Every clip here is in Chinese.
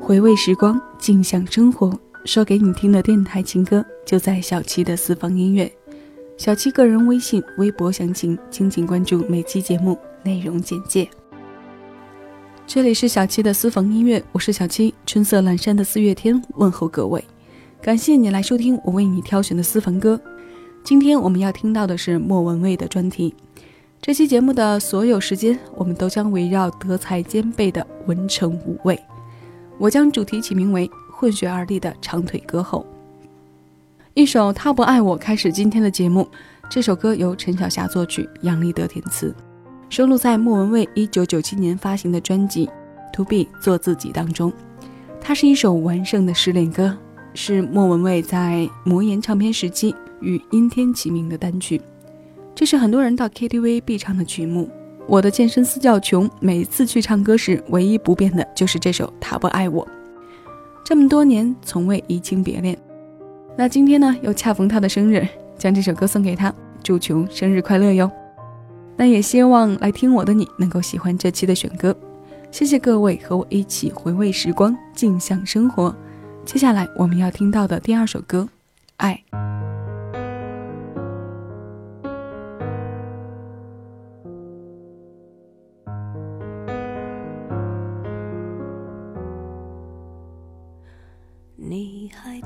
回味时光，静享生活。说给你听的电台情歌，就在小七的私房音乐。小七个人微信、微博详情，敬请关注每期节目内容简介。这里是小七的私房音乐，我是小七，春色阑珊的四月天，问候各位。感谢你来收听我为你挑选的私房歌。今天我们要听到的是莫文蔚的专题。这期节目的所有时间，我们都将围绕德才兼备的文成武卫。我将主题起名为“混血而立的长腿歌后”。一首《他不爱我》开始今天的节目。这首歌由陈小霞作曲，杨立德填词，收录在莫文蔚1997年发行的专辑《To Be 做自己》当中。它是一首完胜的失恋歌，是莫文蔚在魔岩唱片时期与阴天齐名的单曲。这是很多人到 KTV 必唱的曲目。我的健身私教穷，每次去唱歌时，唯一不变的就是这首《他不爱我》。这么多年，从未移情别恋。那今天呢，又恰逢他的生日，将这首歌送给他，祝穷生日快乐哟！那也希望来听我的你能够喜欢这期的选歌。谢谢各位和我一起回味时光，静享生活。接下来我们要听到的第二首歌，《爱》。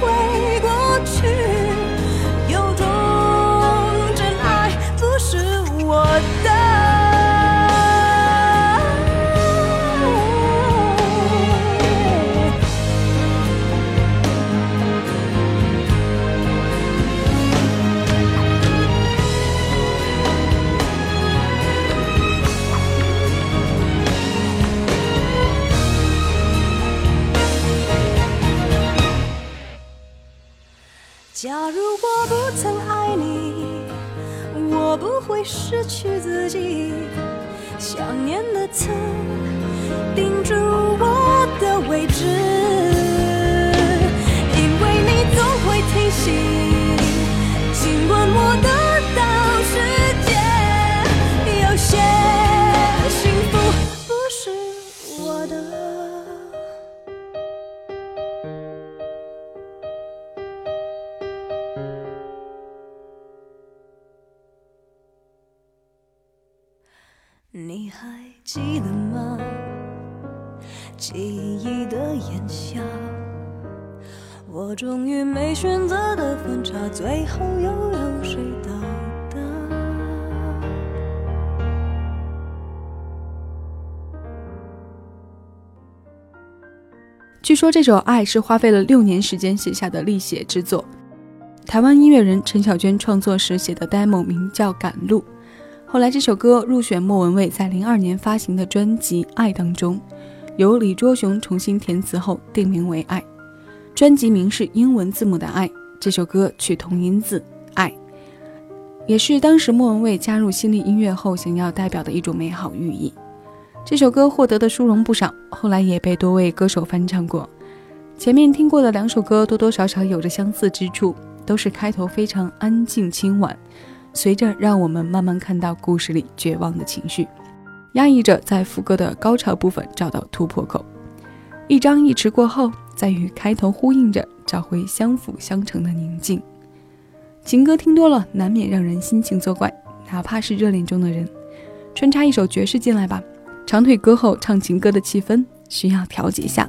会过去，有种真爱不是我的。会失去自己。想念的刺钉住我的位置，因为你总会提醒，你还记得吗？记忆的炎夏，我终于没选择的分岔，最后又有谁到达？据说这首《爱》是花费了六年时间写下的力写之作。台湾音乐人陈小娟创作时写的 demo 名叫《赶路》。后来这首歌入选莫文蔚在零二年发行的专辑《爱》当中，由李卓雄重新填词后定名为《爱》，专辑名是英文字母的“爱”。这首歌取同音字“爱”，也是当时莫文蔚加入新力音乐后想要代表的一种美好寓意。这首歌获得的殊荣不少，后来也被多位歌手翻唱过。前面听过的两首歌多多少少有着相似之处，都是开头非常安静轻婉，随着让我们慢慢看到故事里绝望的情绪，压抑着在副歌的高潮部分找到突破口。一张一弛过后，再与开头呼应着，找回相辅相成的宁静。情歌听多了，难免让人心情作怪，哪怕是热恋中的人。穿插一首爵士进来吧，长腿歌后唱情歌的气氛需要调节下。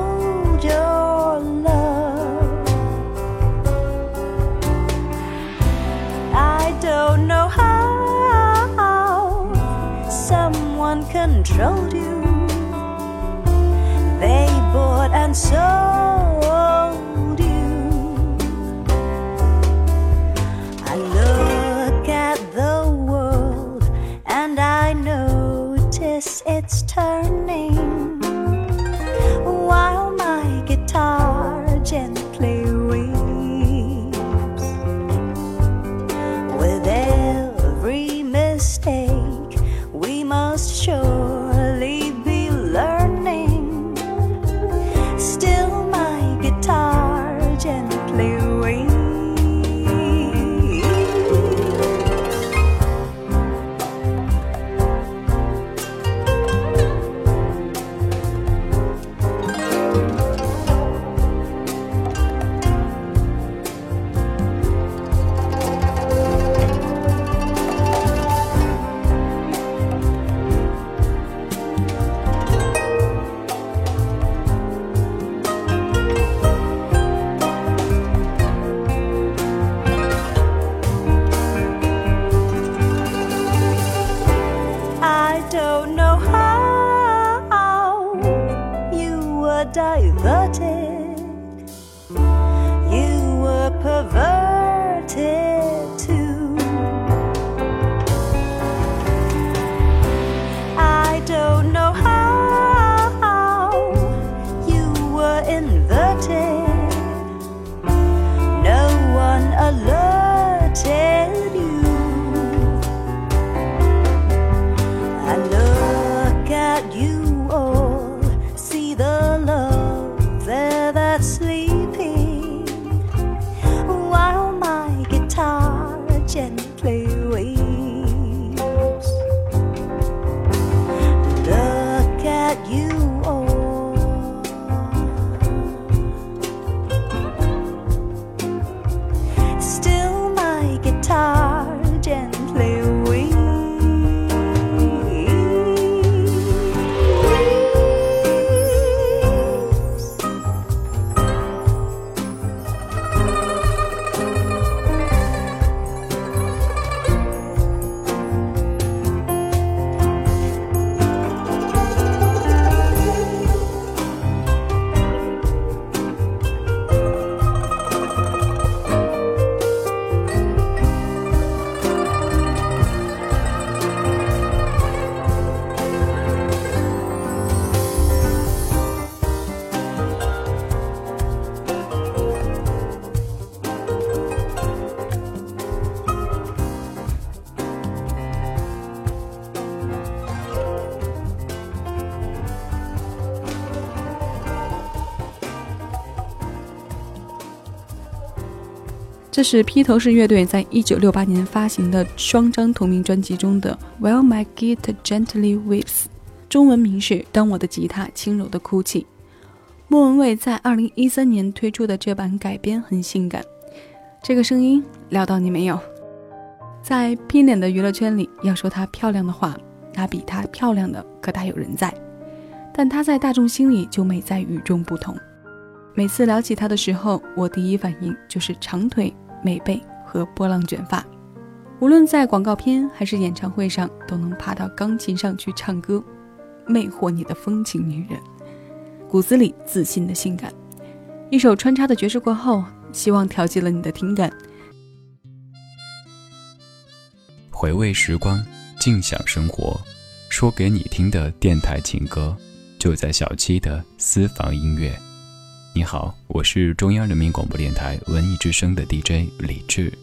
So. 这是披头士乐队在一九六八年发行的双张同名专辑中的《While My Guitar Gently Weeps》，中文名是《当我的吉他轻柔的哭泣》。莫文蔚在二零一三年推出的这版改编很性感，这个声音撩到你没有？在拼脸的娱乐圈里，要说她漂亮的话，那比她漂亮的可大有人在。但她在大众心里就美在与众不同。每次聊起她的时候，我第一反应就是长腿、美背和波浪卷发。无论在广告片还是演唱会上，都能爬到钢琴上去唱歌，魅惑你的风情女人，骨子里自信的性感。一首穿插的爵士过后，希望调剂了你的听感。回味时光，静享生活，说给你听的电台情歌，就在小七的私房音乐。你好，我是中央人民广播电台文艺之声的 DJ 李志。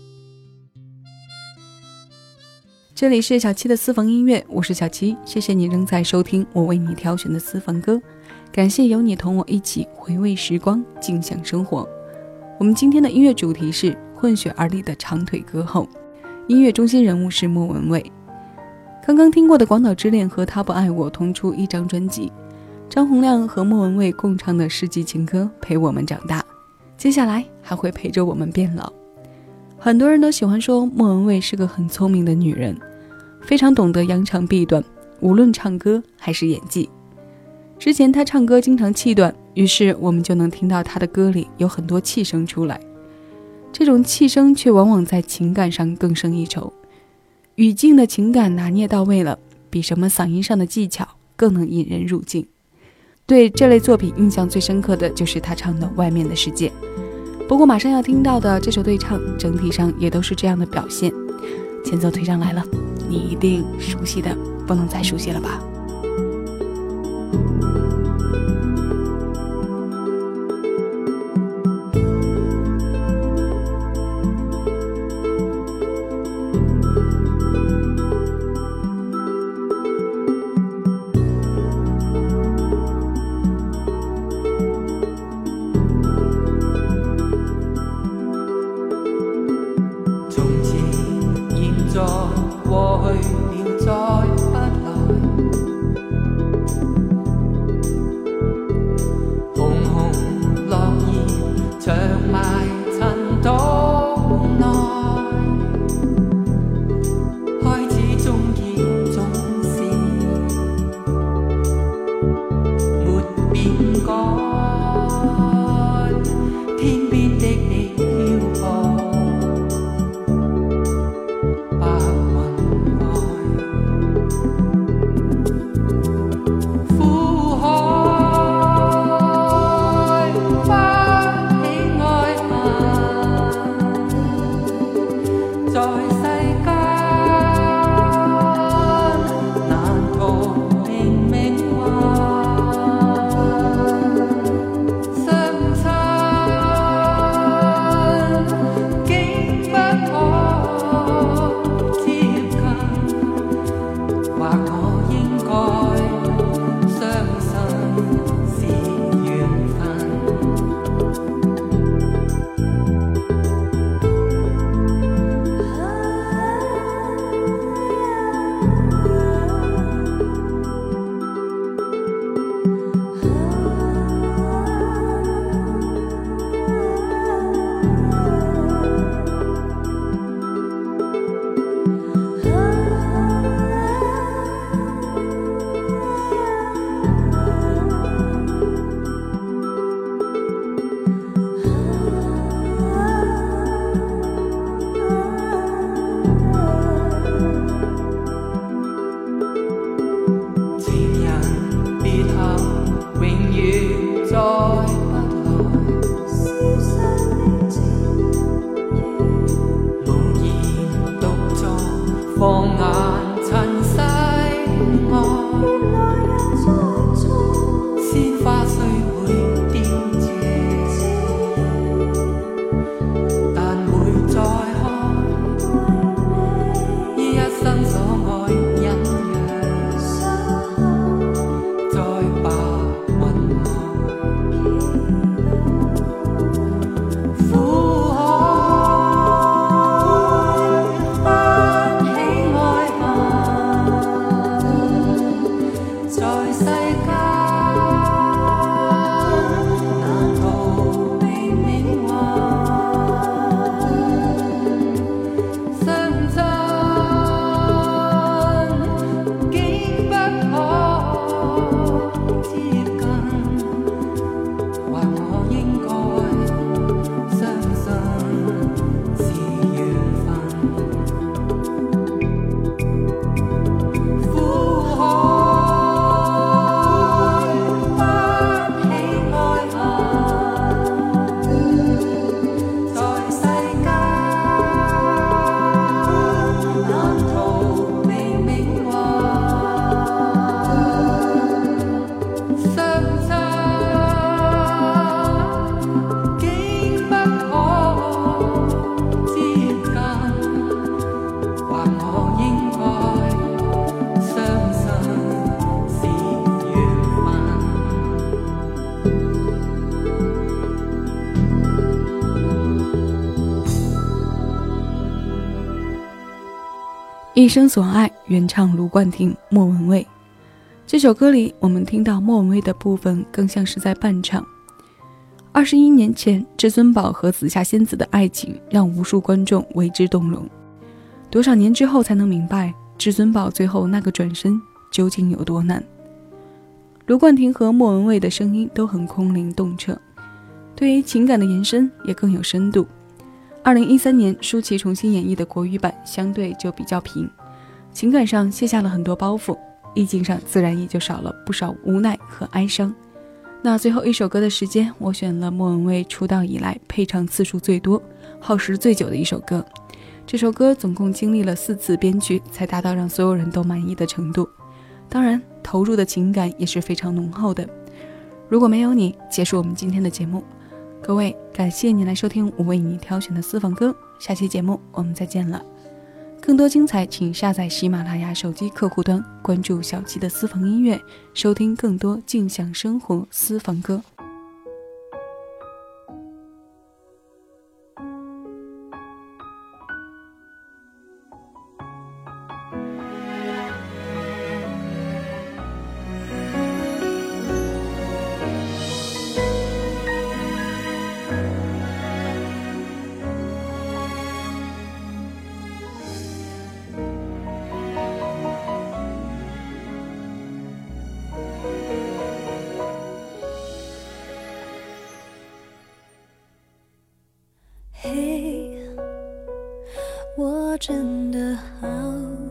这里是小七的私房音乐，我是小七，谢谢你仍在收听我为你挑选的私房歌，感谢有你同我一起回味时光，静享生活。我们今天的音乐主题是混血儿里的长腿歌后。音乐中心人物是莫文蔚。刚刚听过的《广岛之恋》和《他不爱我》同出一张专辑，张洪量和莫文蔚共唱的世纪情歌陪我们长大，接下来还会陪着我们变老。很多人都喜欢说莫文蔚是个很聪明的女人，非常懂得扬长避短，无论唱歌还是演技。之前她唱歌经常气短，于是我们就能听到她的歌里有很多气声出来。这种气声却往往在情感上更胜一筹，语境的情感拿捏到位了，比什么嗓音上的技巧更能引人入境。对这类作品印象最深刻的就是他唱的《外面的世界》，不过马上要听到的这首对唱，整体上也都是这样的表现。前奏推上来了，你一定熟悉的不能再熟悉了吧？一生所爱，原唱卢冠廷、莫文蔚。这首歌里，我们听到莫文蔚的部分更像是在伴唱。二十一年前，至尊宝和紫霞仙子的爱情让无数观众为之动容。多少年之后，才能明白至尊宝最后那个转身究竟有多难。卢冠廷和莫文蔚的声音都很空灵动彻，对于情感的延伸也更有深度。二零一三年，舒淇重新演绎的国语版相对就比较平，情感上卸下了很多包袱，意境上自然也就少了不少无奈和哀伤。那最后一首歌的时间，我选了莫文蔚出道以来配唱次数最多、耗时最久的一首歌。这首歌总共经历了四次编曲，才达到让所有人都满意的程度。当然，投入的情感也是非常浓厚的。如果没有你，结束我们今天的节目。各位，感谢你来收听我为你挑选的私房歌。下期节目我们再见了。更多精彩，请下载喜马拉雅手机客户端，关注小七的私房音乐，收听更多静享生活私房歌。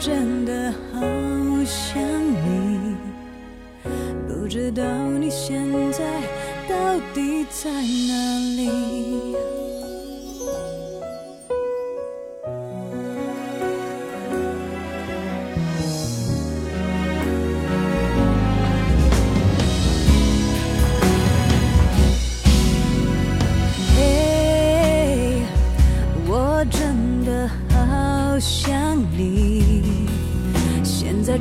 真的好想你，不知道你现在到底在哪里。